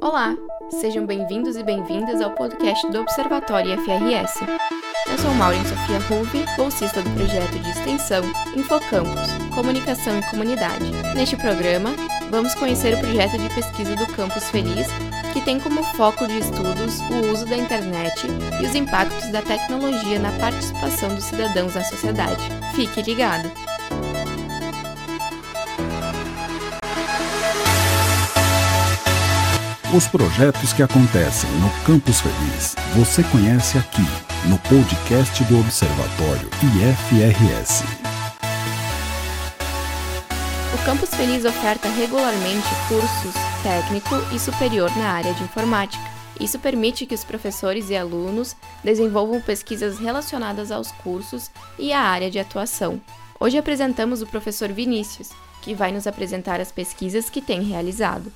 Olá, sejam bem-vindos e bem-vindas ao podcast do Observatório FRS. Eu sou Maureen Sofia Ruve, bolsista do projeto de extensão Infocampus, Comunicação e Comunidade. Neste programa, vamos conhecer o projeto de pesquisa do Campus Feliz, que tem como foco de estudos o uso da internet e os impactos da tecnologia na participação dos cidadãos na sociedade. Fique ligado! Os projetos que acontecem no Campus Feliz você conhece aqui no podcast do Observatório IFRS. O Campus Feliz oferta regularmente cursos técnico e superior na área de informática. Isso permite que os professores e alunos desenvolvam pesquisas relacionadas aos cursos e à área de atuação. Hoje apresentamos o professor Vinícius, que vai nos apresentar as pesquisas que tem realizado.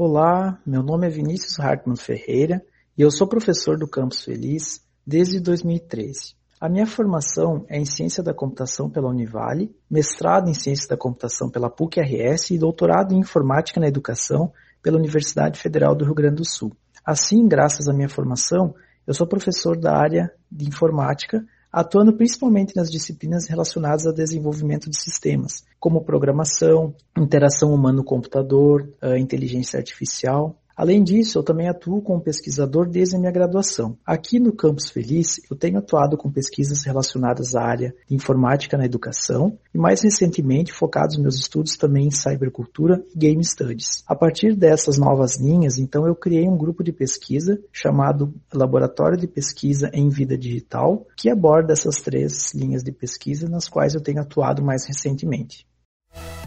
Olá, meu nome é Vinícius Hartmann Ferreira e eu sou professor do Campus Feliz desde 2013. A minha formação é em Ciência da Computação pela Univale, mestrado em Ciência da Computação pela PUC-RS e doutorado em Informática na Educação pela Universidade Federal do Rio Grande do Sul. Assim, graças à minha formação, eu sou professor da área de Informática atuando principalmente nas disciplinas relacionadas ao desenvolvimento de sistemas, como programação, interação humano-computador, eh, inteligência artificial, Além disso, eu também atuo como pesquisador desde a minha graduação. Aqui no Campus Feliz, eu tenho atuado com pesquisas relacionadas à área de informática na educação e mais recentemente focados meus estudos também em cybercultura e game studies. A partir dessas novas linhas, então eu criei um grupo de pesquisa chamado Laboratório de Pesquisa em Vida Digital, que aborda essas três linhas de pesquisa nas quais eu tenho atuado mais recentemente.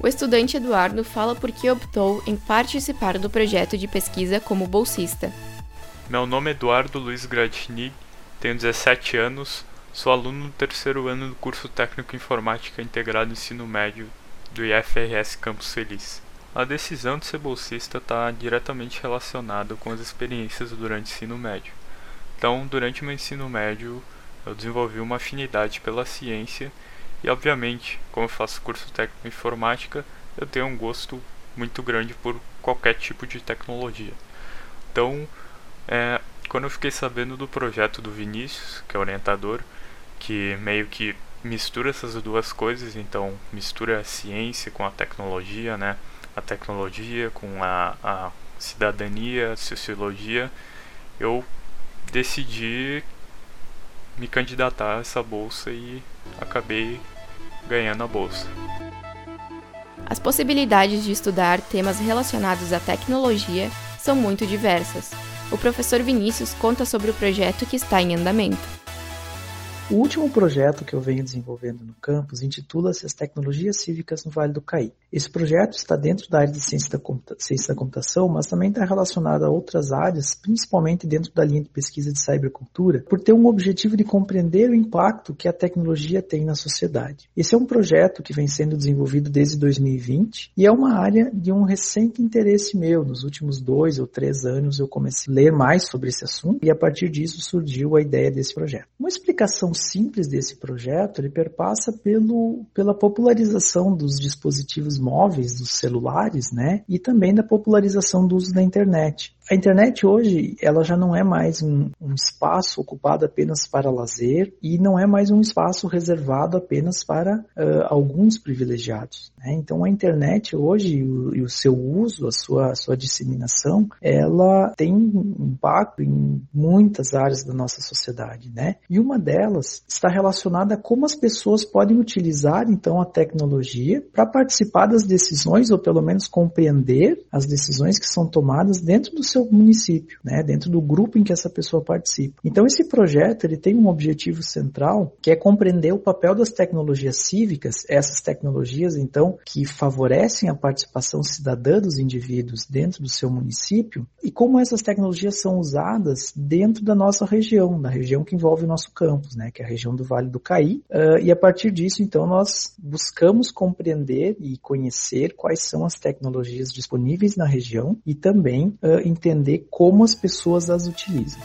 O estudante Eduardo fala por que optou em participar do projeto de pesquisa como bolsista. Meu nome é Eduardo Luiz Gradini, tenho 17 anos, sou aluno do terceiro ano do curso Técnico Informática Integrado Ensino Médio do IFRS Campus Feliz. A decisão de ser bolsista está diretamente relacionada com as experiências durante o ensino médio. Então, durante meu ensino médio, eu desenvolvi uma afinidade pela ciência e obviamente, como eu faço curso técnico em informática, eu tenho um gosto muito grande por qualquer tipo de tecnologia. Então, é, quando eu fiquei sabendo do projeto do Vinícius, que é orientador, que meio que mistura essas duas coisas, então mistura a ciência com a tecnologia, né? A tecnologia com a, a cidadania, a sociologia, eu decidi me candidatar a essa bolsa e acabei ganhando a bolsa. As possibilidades de estudar temas relacionados à tecnologia são muito diversas. O professor Vinícius conta sobre o projeto que está em andamento. O último projeto que eu venho desenvolvendo no campus intitula-se As Tecnologias Cívicas no Vale do Caí. Esse projeto está dentro da área de ciência da, ciência da computação, mas também está relacionado a outras áreas, principalmente dentro da linha de pesquisa de cybercultura, por ter um objetivo de compreender o impacto que a tecnologia tem na sociedade. Esse é um projeto que vem sendo desenvolvido desde 2020 e é uma área de um recente interesse meu. Nos últimos dois ou três anos eu comecei a ler mais sobre esse assunto e a partir disso surgiu a ideia desse projeto. Uma explicação simples desse projeto, ele perpassa pelo, pela popularização dos dispositivos móveis, dos celulares, né? E também da popularização do uso da internet. A internet hoje, ela já não é mais um, um, espaço ocupado apenas para lazer e não é mais um espaço reservado apenas para uh, alguns privilegiados. Né? Então, a internet hoje e o, o, seu uso, a sua, a sua disseminação, ela tem impacto em muitas áreas da nossa sociedade, né? E uma delas está relacionada a como as pessoas podem utilizar, então, a tecnologia para participar das decisões ou pelo menos compreender as decisões que são tomadas dentro do seu seu município, né, dentro do grupo em que essa pessoa participa. Então esse projeto ele tem um objetivo central que é compreender o papel das tecnologias cívicas, essas tecnologias então que favorecem a participação cidadã dos indivíduos dentro do seu município e como essas tecnologias são usadas dentro da nossa região, da região que envolve o nosso campus, né, que é a região do Vale do Caí. Uh, e a partir disso então nós buscamos compreender e conhecer quais são as tecnologias disponíveis na região e também uh, entender como as pessoas as utilizam.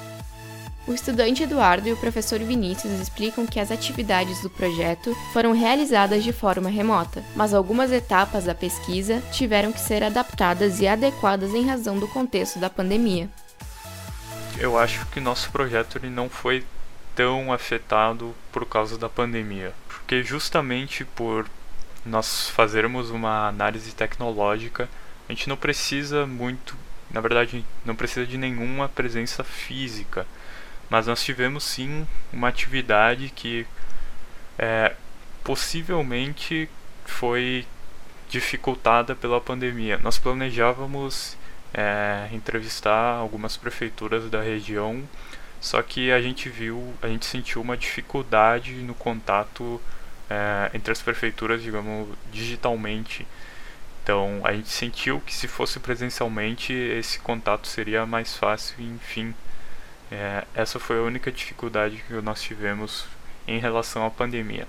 O estudante Eduardo e o professor Vinícius explicam que as atividades do projeto foram realizadas de forma remota, mas algumas etapas da pesquisa tiveram que ser adaptadas e adequadas em razão do contexto da pandemia. Eu acho que nosso projeto ele não foi tão afetado por causa da pandemia, porque justamente por nós fazermos uma análise tecnológica, a gente não precisa muito, na verdade, não precisa de nenhuma presença física mas nós tivemos sim uma atividade que é, possivelmente foi dificultada pela pandemia. Nós planejávamos é, entrevistar algumas prefeituras da região, só que a gente viu, a gente sentiu uma dificuldade no contato é, entre as prefeituras, digamos, digitalmente. Então a gente sentiu que se fosse presencialmente esse contato seria mais fácil, enfim. É, essa foi a única dificuldade que nós tivemos em relação à pandemia.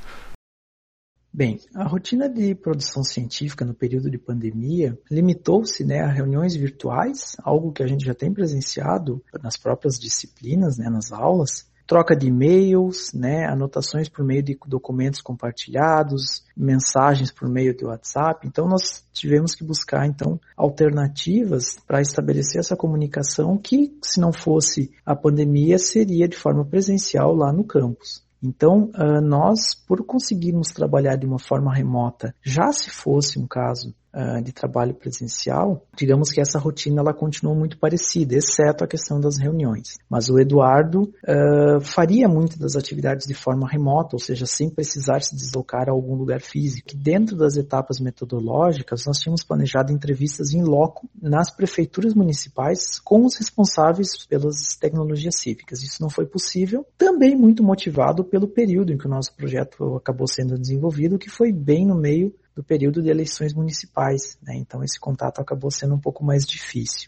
Bem, a rotina de produção científica no período de pandemia limitou-se né, a reuniões virtuais, algo que a gente já tem presenciado nas próprias disciplinas, né, nas aulas, troca de e-mails, né, anotações por meio de documentos compartilhados, mensagens por meio de WhatsApp. Então nós tivemos que buscar então alternativas para estabelecer essa comunicação que, se não fosse a pandemia, seria de forma presencial lá no campus. Então, ah, nós, por conseguirmos trabalhar de uma forma remota, já se fosse um caso uh, de trabalho presencial, digamos que essa rotina ela continua muito parecida, exceto a questão das reuniões. Mas o Eduardo uh, faria muitas das atividades de forma remota, ou seja, sem precisar se deslocar a algum lugar físico. Dentro das etapas metodológicas, nós tínhamos planejado entrevistas em loco nas prefeituras municipais com os responsáveis pelas tecnologias cívicas. Isso não foi possível, também muito motivado pelo período em que o nosso projeto acabou sendo desenvolvido, que foi bem no meio do período de eleições municipais, né? então esse contato acabou sendo um pouco mais difícil.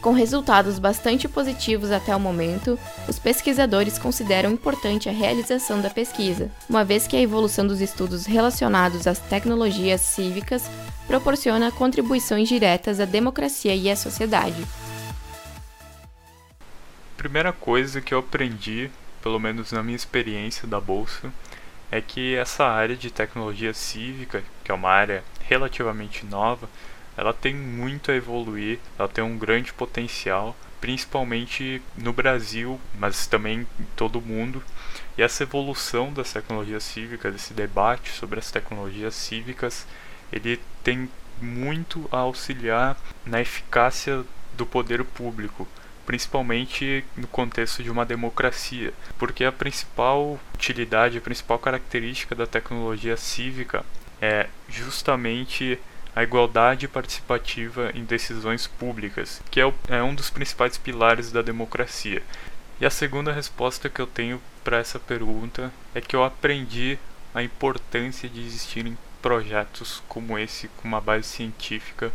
Com resultados bastante positivos até o momento, os pesquisadores consideram importante a realização da pesquisa, uma vez que a evolução dos estudos relacionados às tecnologias cívicas proporciona contribuições diretas à democracia e à sociedade. Primeira coisa que eu aprendi, pelo menos na minha experiência da bolsa, é que essa área de tecnologia cívica, que é uma área relativamente nova, ela tem muito a evoluir, ela tem um grande potencial, principalmente no Brasil, mas também em todo o mundo. E essa evolução das tecnologias cívicas, esse debate sobre as tecnologias cívicas, ele tem muito a auxiliar na eficácia do poder público, principalmente no contexto de uma democracia, porque a principal utilidade, a principal característica da tecnologia cívica é justamente a igualdade participativa em decisões públicas, que é, é um dos principais pilares da democracia. E a segunda resposta que eu tenho para essa pergunta é que eu aprendi a importância de existirem projetos como esse com uma base científica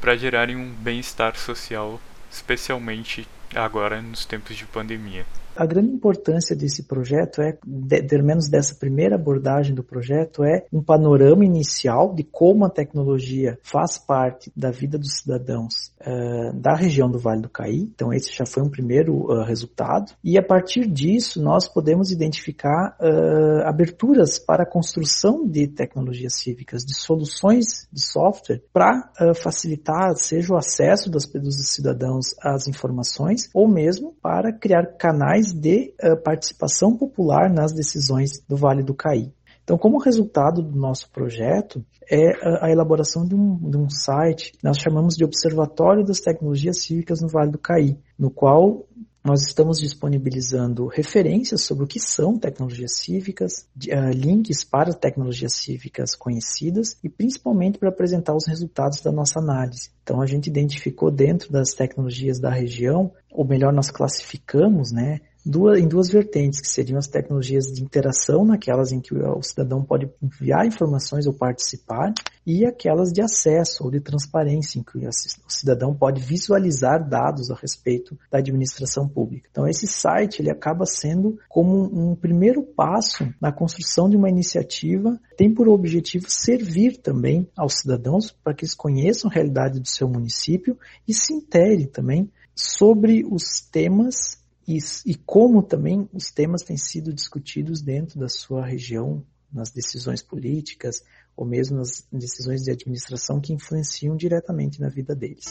para gerarem um bem-estar social especialmente agora nos tempos de pandemia. A grande importância desse projeto é, de, pelo menos dessa primeira abordagem do projeto, é um panorama inicial de como a tecnologia faz parte da vida dos cidadãos uh, da região do Vale do Caí. Então esse já foi um primeiro uh, resultado. E a partir disso nós podemos identificar uh, aberturas para a construção de tecnologias cívicas, de soluções de software para facilitar seja o acesso das, dos cidadãos às informações ou mesmo para criar canais de uh, participação popular nas decisões do Vale do Caí. Então, como resultado do nosso projeto, é a, elaboração de um, de um site nós chamamos de Observatório das Tecnologias Cívicas no Vale do Caí, no qual nós estamos disponibilizando referências sobre o que são tecnologias cívicas, uh, links para tecnologias cívicas conhecidas e principalmente para apresentar os resultados da nossa análise. Então a gente identificou dentro das tecnologias da região, ou melhor, nós classificamos, né, duas, em duas vertentes, que seriam as tecnologias de interação, naquelas em que o cidadão pode enviar informações ou participar, e aquelas de acesso ou de transparência, em que o cidadão pode visualizar dados a respeito da administração pública. Então, esse site ele acaba sendo como um primeiro passo na construção de uma iniciativa tem por objetivo servir também aos cidadãos para que eles conheçam a realidade do seu município e se interem também sobre os temas e, e como também os temas têm sido discutidos dentro da sua região, nas decisões políticas ou mesmo nas decisões de administração que influenciam diretamente na vida deles.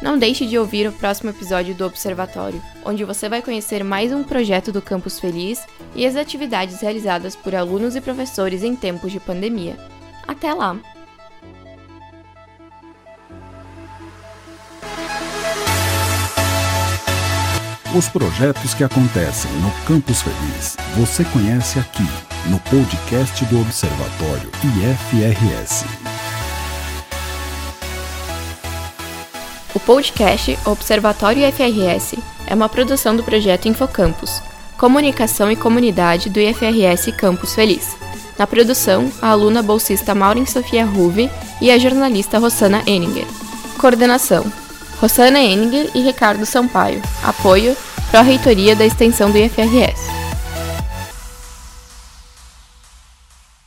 Não deixe de ouvir o próximo episódio do Observatório, onde você vai conhecer mais um projeto do Campus Feliz e as atividades realizadas por alunos e professores em tempos de pandemia. Até lá! Os projetos que acontecem no Campus Feliz você conhece aqui no podcast do Observatório IFRS. O podcast Observatório IFRS é uma produção do projeto Infocampus, Comunicação e Comunidade do IFRS Campus Feliz. Na produção, a aluna bolsista Maureen Sofia Ruve e a jornalista Rossana Eninger. Coordenação: Rossana Eninger e Ricardo Sampaio. Apoio: Pró-Reitoria da Extensão do IFRS.